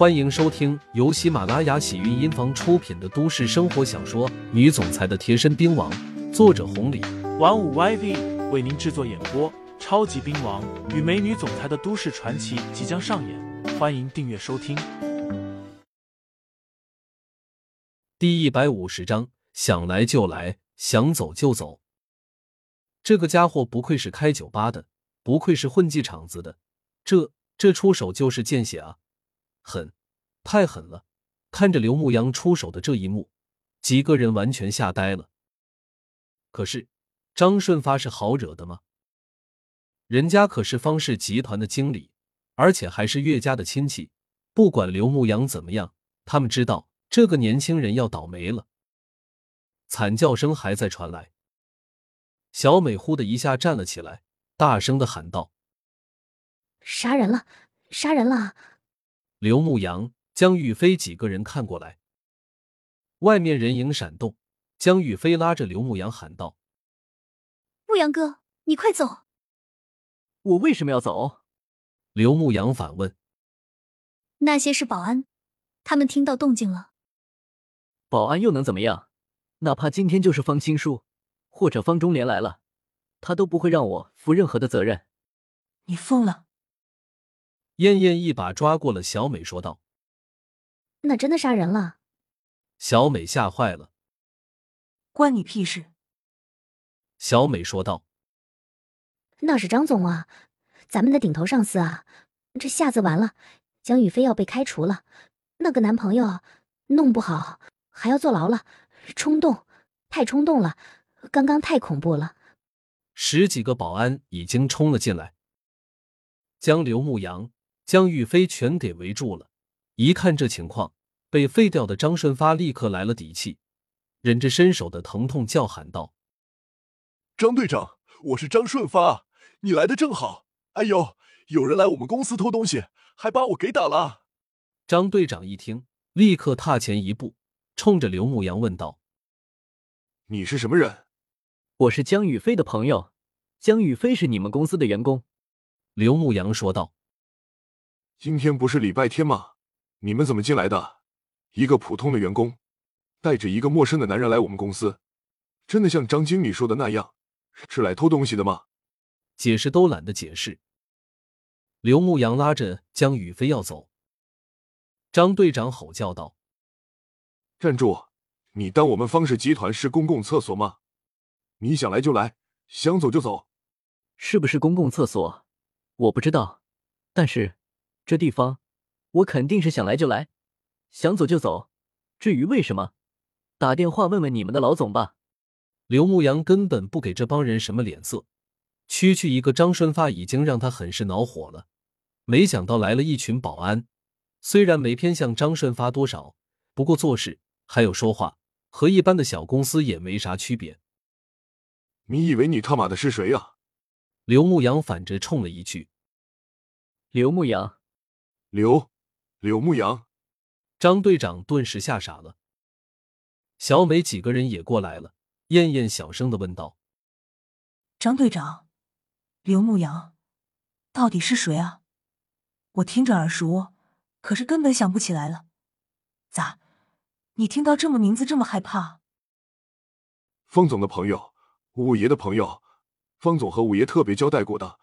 欢迎收听由喜马拉雅喜韵音房出品的都市生活小说《女总裁的贴身兵王》，作者红礼，玩五 YV 为您制作演播。超级兵王与美女总裁的都市传奇即将上演，欢迎订阅收听。第一百五十章，想来就来，想走就走。这个家伙不愧是开酒吧的，不愧是混迹场子的，这这出手就是见血啊！狠，太狠了！看着刘牧阳出手的这一幕，几个人完全吓呆了。可是张顺发是好惹的吗？人家可是方氏集团的经理，而且还是岳家的亲戚。不管刘牧阳怎么样，他们知道这个年轻人要倒霉了。惨叫声还在传来，小美忽的一下站了起来，大声的喊道：“杀人了！杀人了！”刘牧阳、江玉飞几个人看过来，外面人影闪动。江玉飞拉着刘牧阳喊道：“牧阳哥，你快走！”我为什么要走？刘牧阳反问。那些是保安，他们听到动静了。保安又能怎么样？哪怕今天就是方青书或者方中莲来了，他都不会让我负任何的责任。你疯了！燕燕一把抓过了小美，说道：“那真的杀人了。”小美吓坏了。关你屁事！小美说道：“那是张总啊，咱们的顶头上司啊，这下子完了，江雨飞要被开除了，那个男朋友弄不好还要坐牢了。冲动，太冲动了，刚刚太恐怖了。”十几个保安已经冲了进来，将刘牧阳。江玉飞全给围住了。一看这情况，被废掉的张顺发立刻来了底气，忍着身手的疼痛叫喊道：“张队长，我是张顺发，你来的正好。哎呦，有人来我们公司偷东西，还把我给打了。”张队长一听，立刻踏前一步，冲着刘牧阳问道：“你是什么人？”“我是江宇飞的朋友，江宇飞是你们公司的员工。”刘牧阳说道。今天不是礼拜天吗？你们怎么进来的？一个普通的员工带着一个陌生的男人来我们公司，真的像张经理说的那样，是来偷东西的吗？解释都懒得解释。刘牧阳拉着江宇飞要走，张队长吼叫道：“站住！你当我们方氏集团是公共厕所吗？你想来就来，想走就走。是不是公共厕所？我不知道，但是……”这地方，我肯定是想来就来，想走就走。至于为什么，打电话问问你们的老总吧。刘牧阳根本不给这帮人什么脸色，区区一个张顺发已经让他很是恼火了。没想到来了一群保安，虽然没偏向张顺发多少，不过做事还有说话，和一般的小公司也没啥区别。你以为你他妈的是谁呀？刘牧阳反着冲了一句：“刘牧阳。”刘柳牧阳，张队长顿时吓傻了。小美几个人也过来了。燕燕小声的问道：“张队长，刘牧阳到底是谁啊？我听着耳熟，可是根本想不起来了。咋？你听到这么名字这么害怕？”方总的朋友，五爷的朋友，方总和五爷特别交代过的，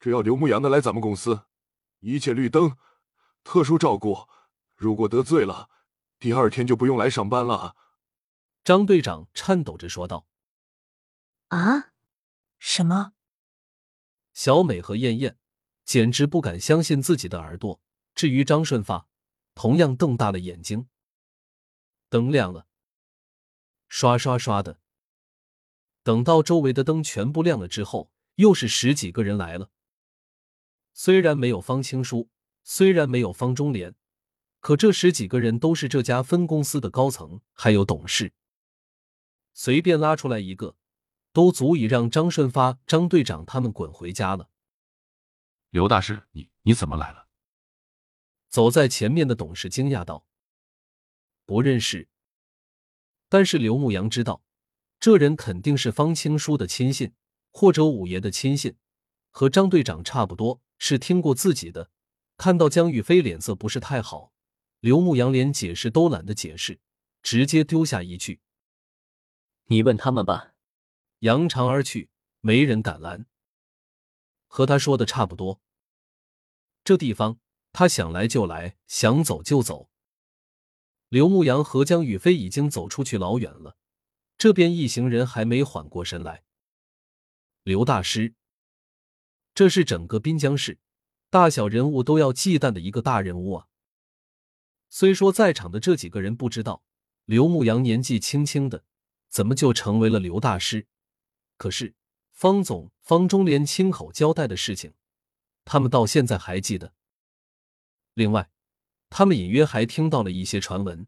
只要刘牧阳的来咱们公司，一切绿灯。特殊照顾，如果得罪了，第二天就不用来上班了。”张队长颤抖着说道。“啊，什么？”小美和燕燕简直不敢相信自己的耳朵。至于张顺发，同样瞪大了眼睛。灯亮了，刷刷刷的。等到周围的灯全部亮了之后，又是十几个人来了。虽然没有方青书。虽然没有方中莲，可这十几个人都是这家分公司的高层，还有董事。随便拉出来一个，都足以让张顺发、张队长他们滚回家了。刘大师，你你怎么来了？走在前面的董事惊讶道：“不认识。”但是刘牧阳知道，这人肯定是方青书的亲信，或者五爷的亲信，和张队长差不多，是听过自己的。看到江雨飞脸色不是太好，刘牧阳连解释都懒得解释，直接丢下一句：“你问他们吧。”扬长而去，没人敢拦。和他说的差不多。这地方他想来就来，想走就走。刘牧阳和江宇飞已经走出去老远了，这边一行人还没缓过神来。刘大师，这是整个滨江市大小人物都要忌惮的一个大人物啊！虽说在场的这几个人不知道刘牧阳年纪轻轻的怎么就成为了刘大师，可是方总方中莲亲口交代的事情，他们到现在还记得。另外，他们隐约还听到了一些传闻。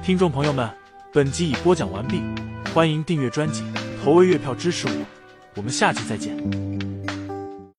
听众朋友们，本集已播讲完毕，欢迎订阅专辑，投喂月票支持我，我们下期再见。